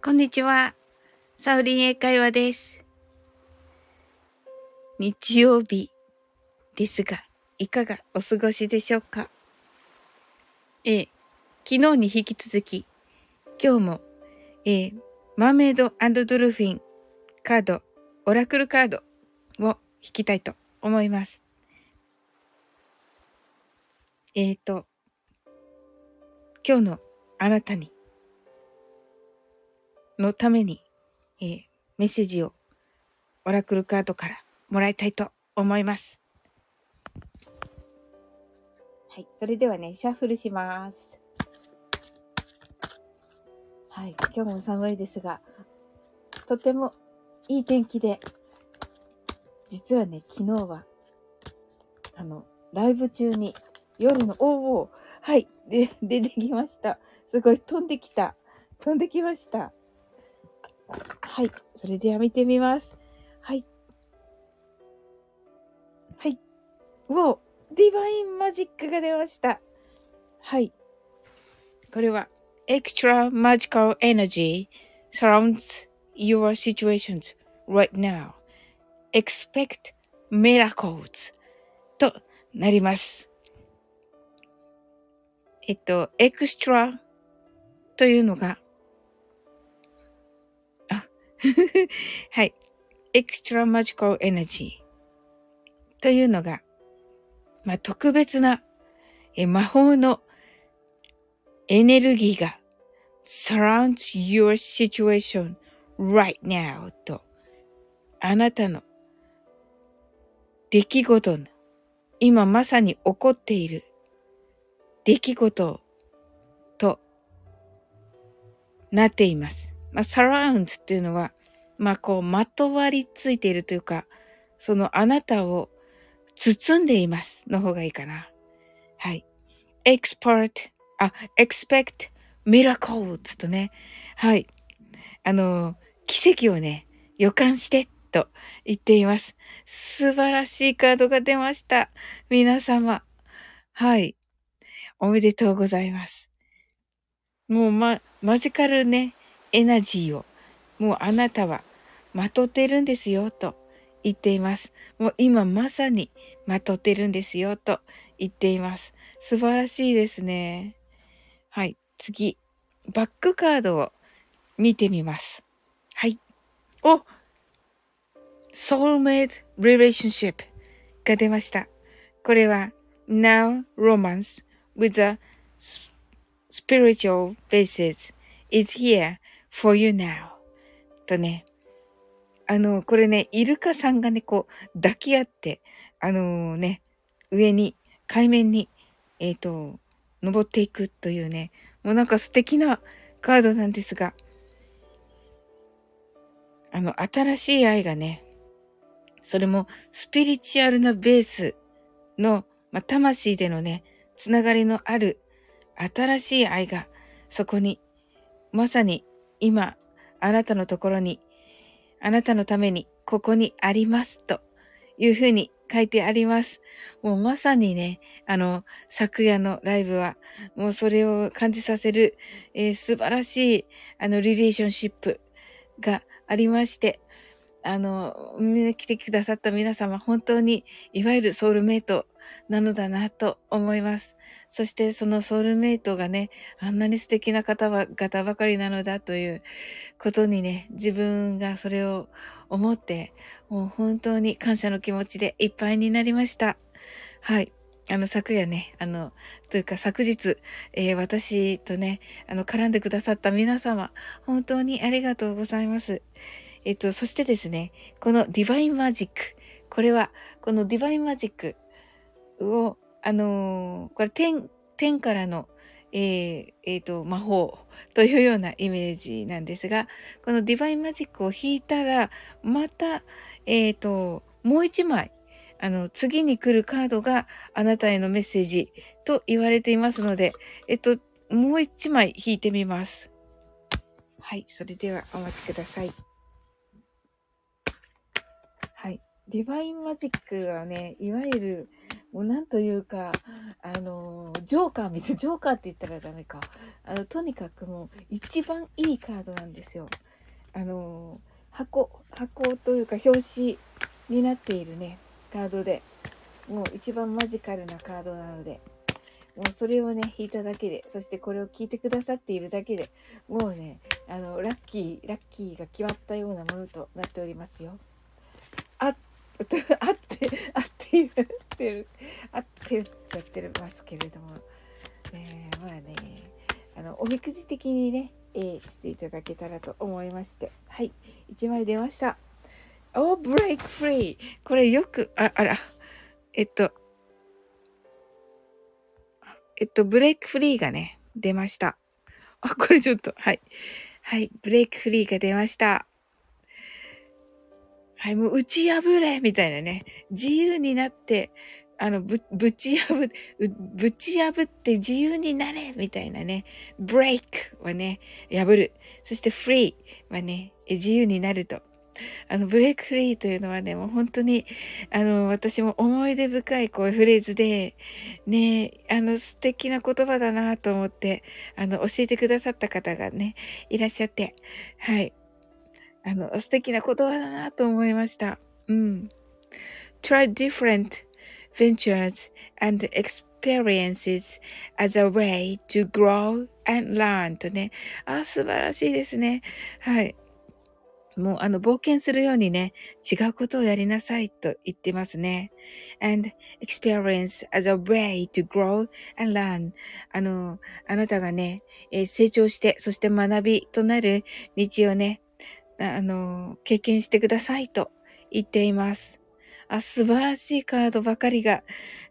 こんにちは。サウリン英会話です。日曜日ですが、いかがお過ごしでしょうか？えー、昨日に引き続き、今日も、えー、マーメイドドルフィンカード、オラクルカードを引きたいと思います。えっ、ー、と、今日のあなたにのために、えー、メッセージをオラクルカードからもらいたいと思います。はい。それではね、シャッフルします。はい。今日も寒いですが、とてもいい天気で、実はね、昨日は、あの、ライブ中に夜の、おおはい。で、出てきました。すごい飛んできた。飛んできました。はい。それでは見てみます。はい。はい。おお、ディバインマジックが出ました。はい。これは、extra magical energy surrounds your situations right now. Expect miracles となります。えっと、エクストラというのが、はい。エクストラマジカルエナジーというのが、まあ、特別なえ魔法のエネルギーが surrounds your situation right now と、あなたの出来事の、今まさに起こっている出来事となっています。まあ、サラウンドっていうのは、まあ、こう、まとわりついているというか、そのあなたを包んでいますの方がいいかな。はい。expert, あ、expect miracles とね。はい。あの、奇跡をね、予感してと言っています。素晴らしいカードが出ました。皆様。はい。おめでとうございます。もうま、マジカルね、エナジーをもうあなたはまとってるんですよと言っています。もう今まさにまとってるんですよと言っています。素晴らしいですね。はい。次。バックカードを見てみます。はい。お !Soulmate Relationship が出ました。これは Now Romance with a Spiritual Basis is here for you now とね、あの、これね、イルカさんがね、こう、抱き合って、あのー、ね、上に、海面に、えっ、ー、と、登っていくというね、もうなんか素敵なカードなんですが、あの、新しい愛がね、それもスピリチュアルなベースの、まあ、魂でのね、つながりのある新しい愛がそこにまさに今、あなたのところに、あなたのために、ここにあります、というふうに書いてあります。もうまさにね、あの、昨夜のライブは、もうそれを感じさせる、えー、素晴らしい、あの、リレーションシップがありまして、あの、来てくださった皆様、本当に、いわゆるソウルメイトなのだなと思います。そしてそのソウルメイトがね、あんなに素敵な方々ばかりなのだということにね、自分がそれを思って、もう本当に感謝の気持ちでいっぱいになりました。はい。あの、昨夜ね、あの、というか昨日、えー、私とね、あの、絡んでくださった皆様、本当にありがとうございます。えっと、そしてですね、このディバインマジック、これは、このディバインマジックをあのー、これ天、天からの、えー、えー、と、魔法というようなイメージなんですが、このディバインマジックを引いたら、また、え、ー、と、もう一枚、あの、次に来るカードがあなたへのメッセージと言われていますので、えっと、もう一枚引いてみます。はい、それではお待ちください。はい、ディバインマジックはね、いわゆるもうなんというか、あのジョーカーみたいな、ジョーカーって言ったらダメか。あの、とにかくもう、一番いいカードなんですよ。あの、箱、箱というか、表紙になっているね、カードで、もう一番マジカルなカードなので、もうそれをね、引いただけで、そしてこれを聞いてくださっているだけでもうね、あの、ラッキー、ラッキーが決まったようなものとなっておりますよ。あ、あって、あって言ってる、あって言っちゃってますけれども、ね、まあね、あの、おみくじ的にね、えー、していただけたらと思いまして、はい、1枚出ました。おブレイクフリーこれよく、あ、あら、えっと、えっと、ブレイクフリーがね、出ました。あ、これちょっと、はい。はい、ブレイクフリーが出ました。はい、もう打ち破れみたいなね。自由になって、あの、ぶ、ぶち破、ぶぶち破って自由になれみたいなね。ブレイクはね、破る。そしてフリーはね、自由になると。あの、ブレイクフリーというのはね、もう本当に、あの、私も思い出深いこういうフレーズで、ね、あの、素敵な言葉だなと思って、あの、教えてくださった方がね、いらっしゃって、はい。あの、素敵な言葉だなと思いました。うん。try different ventures and experiences as a way to grow and learn とね。あ、素晴らしいですね。はい。もうあの冒険するようにね、違うことをやりなさいと言ってますね。and experience as a way to grow and learn. あの、あなたがね、えー、成長して、そして学びとなる道をね、あの、経験してくださいと言っています。あ、素晴らしいカードばかりが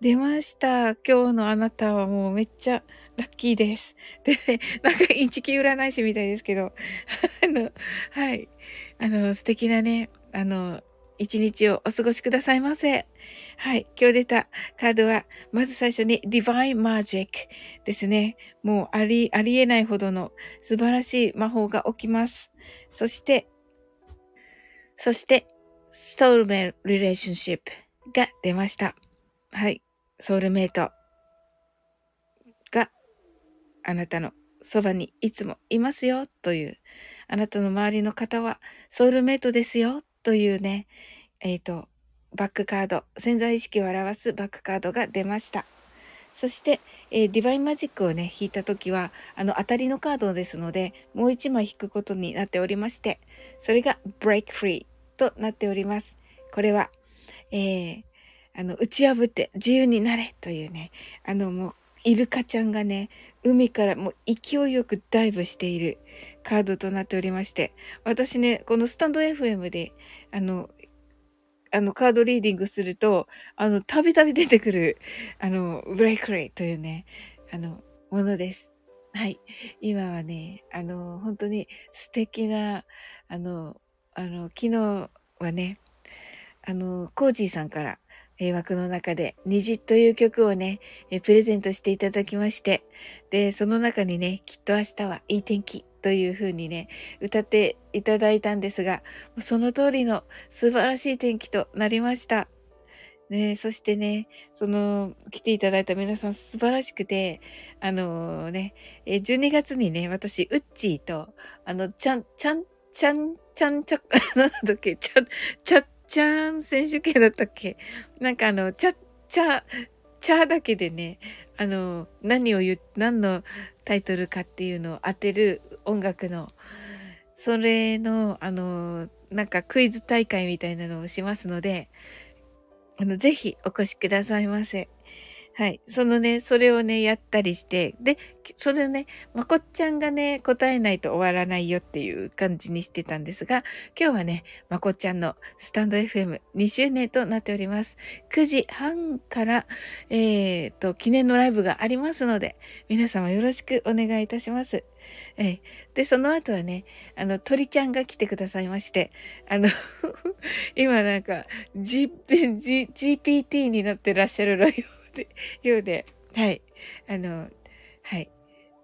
出ました。今日のあなたはもうめっちゃラッキーです。で、なんかインチキ占い師みたいですけど、あの、はい。あの、素敵なね、あの、一日をお過ごしくださいませ。はい。今日出たカードは、まず最初に Divine Magic ですね。もうあり、ありえないほどの素晴らしい魔法が起きます。そして、そして、ソウルメイリレーションシップが出ました。はい。ソウルメイトがあなたのそばにいつもいますよというあなたの周りの方はソウルメイトですよというね、えっ、ー、と、バックカード、潜在意識を表すバックカードが出ました。そして、えー、ディバインマジックをね、引いたときは、あの、当たりのカードですので、もう一枚引くことになっておりまして、それが break free となっております。これは、えー、あの、打ち破って自由になれというね、あの、もう、イルカちゃんがね、海からもう勢いよくダイブしているカードとなっておりまして、私ね、このスタンド FM で、あの、あの、カードリーディングすると、あの、たびたび出てくる、あの、ブレイクレイというね、あの、ものです。はい。今はね、あの、本当に素敵な、あの、あの、昨日はね、あの、コージーさんから、え枠の中で、虹という曲をね、えプレゼントしていただきまして、で、その中にね、きっと明日はいい天気という風にね、歌っていただいたんですが、その通りの素晴らしい天気となりました。ね、そしてね、その、来ていただいた皆さん素晴らしくて、あのー、ね、12月にね、私、ウッチーと、あの、ちゃん、ちゃん、ちゃん、ちゃんちゃ、なんだっけ、ちゃ、ちゃ、ちゃん選手権だったっけ？なんかあの、ちゃ、ちゃ、ちゃだけでね、あの、何を言う、何のタイトルかっていうのを当てる音楽の、それの、あの、なんかクイズ大会みたいなのをしますので、あの、ぜひお越しくださいませ。はい。そのね、それをね、やったりして、で、それをね、まこっちゃんがね、答えないと終わらないよっていう感じにしてたんですが、今日はね、まこっちゃんのスタンド FM2 周年となっております。9時半から、えー、と、記念のライブがありますので、皆様よろしくお願いいたします。えー、で、その後はね、あの、鳥ちゃんが来てくださいまして、あの 今なんか、G、G、GPT になってらっしゃるのよ。ようで、はい。あの、はい。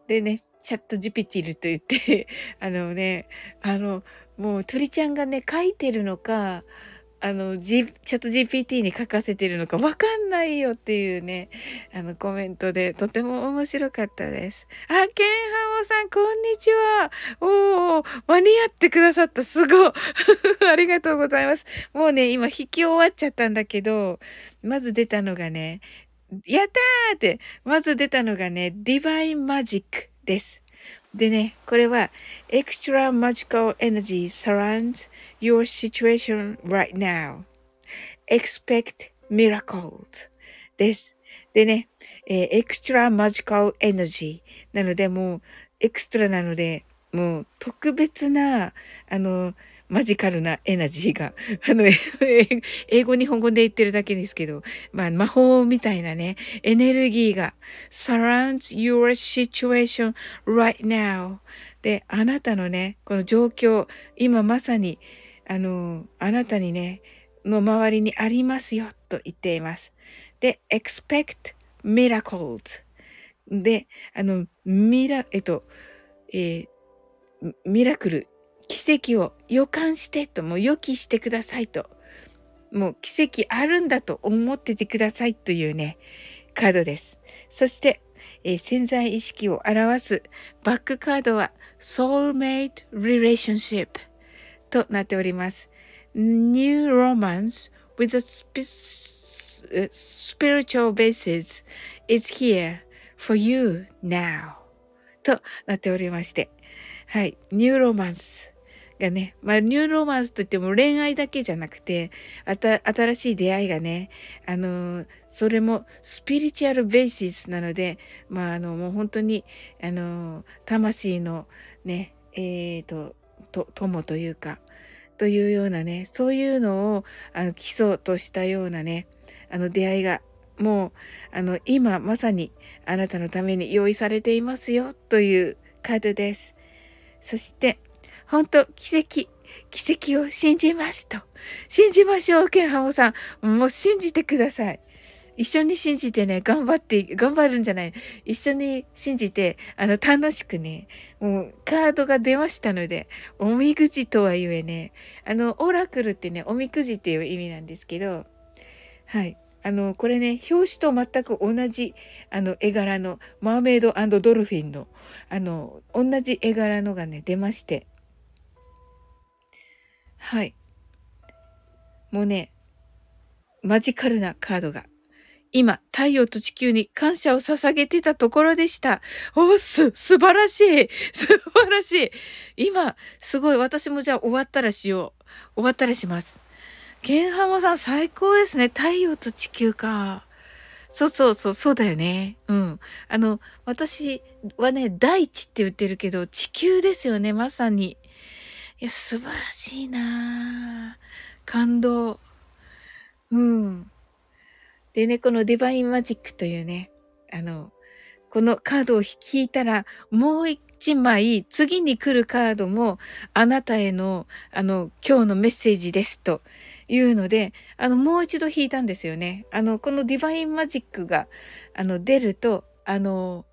でね、チャットジピティルと言って あのね、あの、もう鳥ちゃんがね、書いてるのか、あの、G、チャット GPT に書かせてるのかわかんないよっていうね、あの、コメントでとても面白かったです。あ、ケンハモさん、こんにちは。おー、間に合ってくださった。すごい。ありがとうございます。もうね、今引き終わっちゃったんだけど、まず出たのがね、やったーって、まず出たのがね、ディバインマジックです。でね、これは extra magical energy surrounds your situation right now. expect miracles です。でね、えー、extra magical energy なのでもうエクストラなのでもう特別なあのマジカルなエナジーが、あの、英語日本語で言ってるだけですけど、まあ魔法みたいなね、エネルギーが surrounds your situation right now で、あなたのね、この状況、今まさに、あの、あなたにね、の周りにありますよと言っています。で、expect miracles で、あの、ミラ、えっと、えー、ミラクル、奇跡を予感してと、もう予期してくださいと。もう奇跡あるんだと思っててくださいというね、カードです。そして、えー、潜在意識を表すバックカードは Soulmate Relationship となっております。New Romance with a spiritual basis is here for you now となっておりまして。はい。 New romance。がね、まあ、 new romance といっても恋愛だけじゃなくて、新しい出会いがね、あの、それも spiritual basis なので、まあ、あの、もう本当に、あの、魂のね、え、ー、と、と、友というか、というようなね、そういうのを、あの、基礎としたようなね、あの、出会いが、もう、あの、今まさにあなたのために用意されていますよ、というカードです。そして、本当奇跡、奇跡を信じますと。信じましょう、ケンハモさん。もう信じてください。一緒に信じてね、頑張って、頑張るんじゃない。一緒に信じて、あの、楽しくね、もう、カードが出ましたので、おみくじとはゆえね、あの、オラクルってね、おみくじっていう意味なんですけど、はい。あの、これね、表紙と全く同じ、あの、絵柄の、マーメイドドルフィンの、あの、同じ絵柄のがね、出まして、はい。もうね、マジカルなカードが、今、太陽と地球に感謝を捧げてたところでした。おす、素晴らしい素晴らしい今、すごい、私もじゃあ終わったらしよう。終わったらします。ケンハモさん最高ですね。太陽と地球か。そうそうそう、そうだよね。うん。あの、私はね、大地って言ってるけど、地球ですよね、まさに。いや、素晴らしいな感動。うん。でね、このディバインマジックというね、あの、このカードを引いたら、もう一枚、次に来るカードも、あなたへの、あの、今日のメッセージですというので、あの、もう一度引いたんですよね。あの、このディバインマジックが、あの、出ると、あの、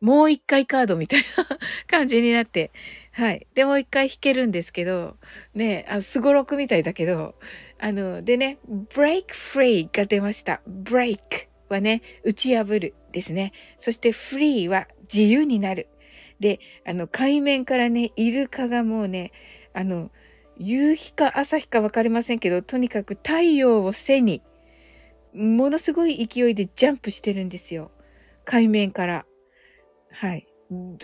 もう一回カードみたいな 感じになって、はい。で、もう一回弾けるんですけど、ね、あすごろくみたいだけど、あの、でね、break free が出ました。break はね、打ち破るですね。そして free は自由になる。で、あの、海面からね、イルカがもうね、あの、夕日か朝日かわかりませんけど、とにかく太陽を背に、ものすごい勢いでジャンプしてるんですよ。海面から。はい。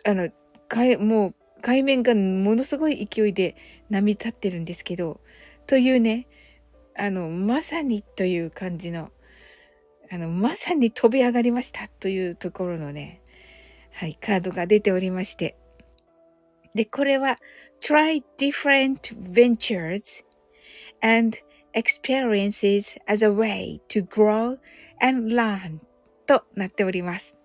あの、かえ、もう海面がものすごい勢いで波立ってるんですけど、というね、あの、まさにという感じの、あの、まさに飛び上がりましたというところのね、はい、カードが出ておりまして。で、これは、try different ventures and experiences as a way to grow and learn となっております。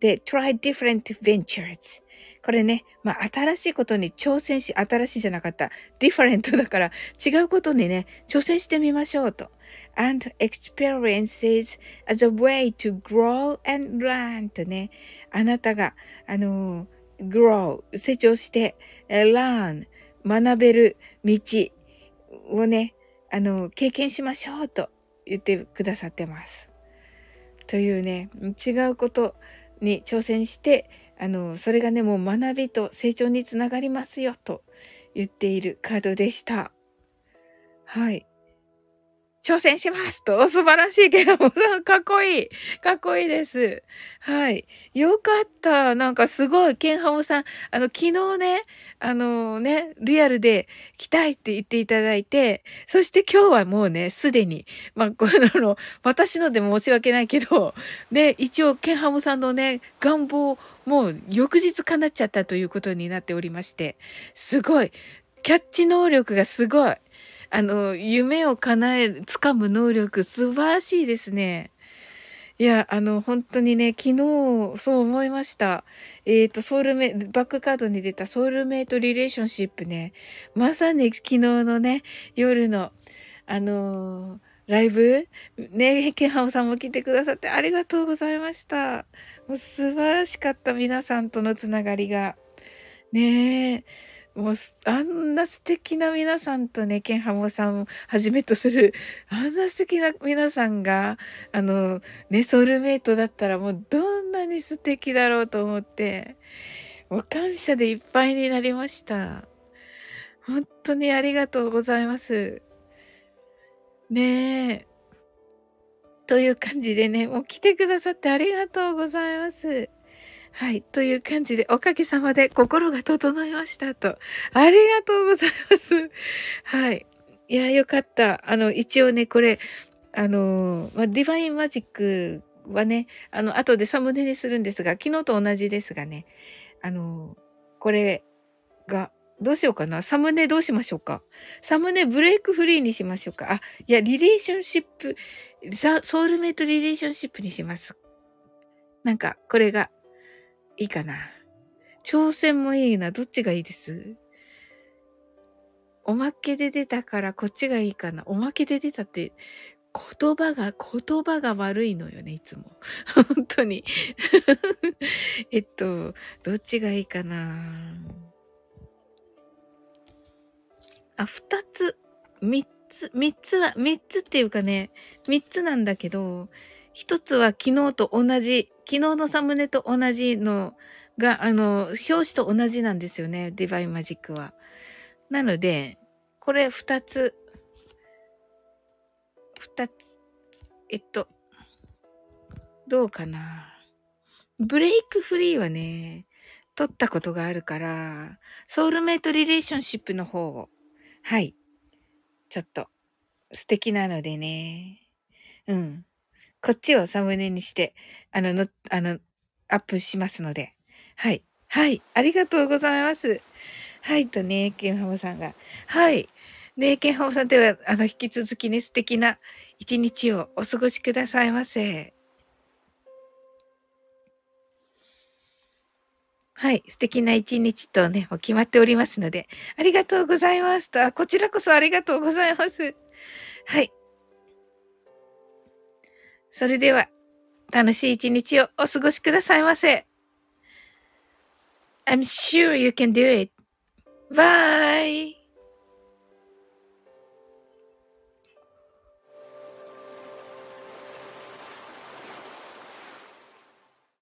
で、try different ventures これね、まあ、新しいことに挑戦し、新しいじゃなかった。different だから、違うことにね、挑戦してみましょうと。and experiences as a way to grow and learn とね、あなたが、あの、grow、成長して、learn、学べる道をね、あの、経験しましょうと言ってくださってます。というね、違うことに挑戦して、あの、それがね、もう学びと成長につながりますよと言っているカードでした。はい。挑戦しますと、素晴らしいけど、かっこいい。かっこいいです。はい。よかった。なんかすごい、ケンハモさん、あの、昨日ね、あのね、リアルで来たいって言っていただいて、そして今日はもうね、すでに、まあ、この、私のでも申し訳ないけど、で、一応、ケンハモさんのね、願望、もう翌日叶っちゃったということになっておりまして、すごい。キャッチ能力がすごい。あの、夢を叶え、掴む能力、素晴らしいですね。いや、あの、本当にね、昨日、そう思いました。えっ、ー、と、ソウルメ、バックカードに出たソウルメイトリレーションシップね。まさに昨日のね、夜の、あのー、ライブ？ね、ケンハオさんも来てくださってありがとうございました。もう素晴らしかった皆さんとのつながりが。ねえ。もう、あんな素敵な皆さんとね、ケンハモさんをはじめとする、あんな素敵な皆さんが、あの、ね、ソウルメイトだったらもうどんなに素敵だろうと思って、もう感謝でいっぱいになりました。本当にありがとうございます。ねえ。という感じでね、もう来てくださってありがとうございます。はい。という感じで、おかげさまで心が整いましたと。ありがとうございます。はい。いや、よかった。あの、一応ね、これ、あの、ま、ディヴァインマジックはね、あの、後でサムネにするんですが、昨日と同じですがね、あの、これが、どうしようかな。サムネどうしましょうか。サムネブレイクフリーにしましょうか。あ、いや、リレーションシップ、ソウルメイトリレーションシップにします。なんか、これがいいかな。挑戦もいいな。どっちがいいです？おまけで出たからこっちがいいかな。おまけで出たって言葉が、言葉が悪いのよね、いつも。本当に。えっと、どっちがいいかな。あ、二つ、三つ、三つは、三つっていうかね、三つなんだけど、一つは昨日と同じ、昨日のサムネと同じのが、あの、表紙と同じなんですよね。ディバイマジックは。なので、これ二つ、二つ、えっと、どうかな。ブレイクフリーはね、撮ったことがあるから、ソウルメイトリレーションシップの方を、はい、ちょっと素敵なのでね、うん。こっちをサムネにして、あの、の、あの、アップしますので。はい。はい。ありがとうございます。はい。とね、ケンハモさんが。はい。ねケンハモさんでは、あの、引き続きね、素敵な一日をお過ごしくださいませ。はい。素敵な一日とね、もう決まっておりますので、ありがとうございますと、あ、こちらこそありがとうございます。はい。それでは、楽しい一日をお過ごしくださいませ。I'm sure you can do it. Bye!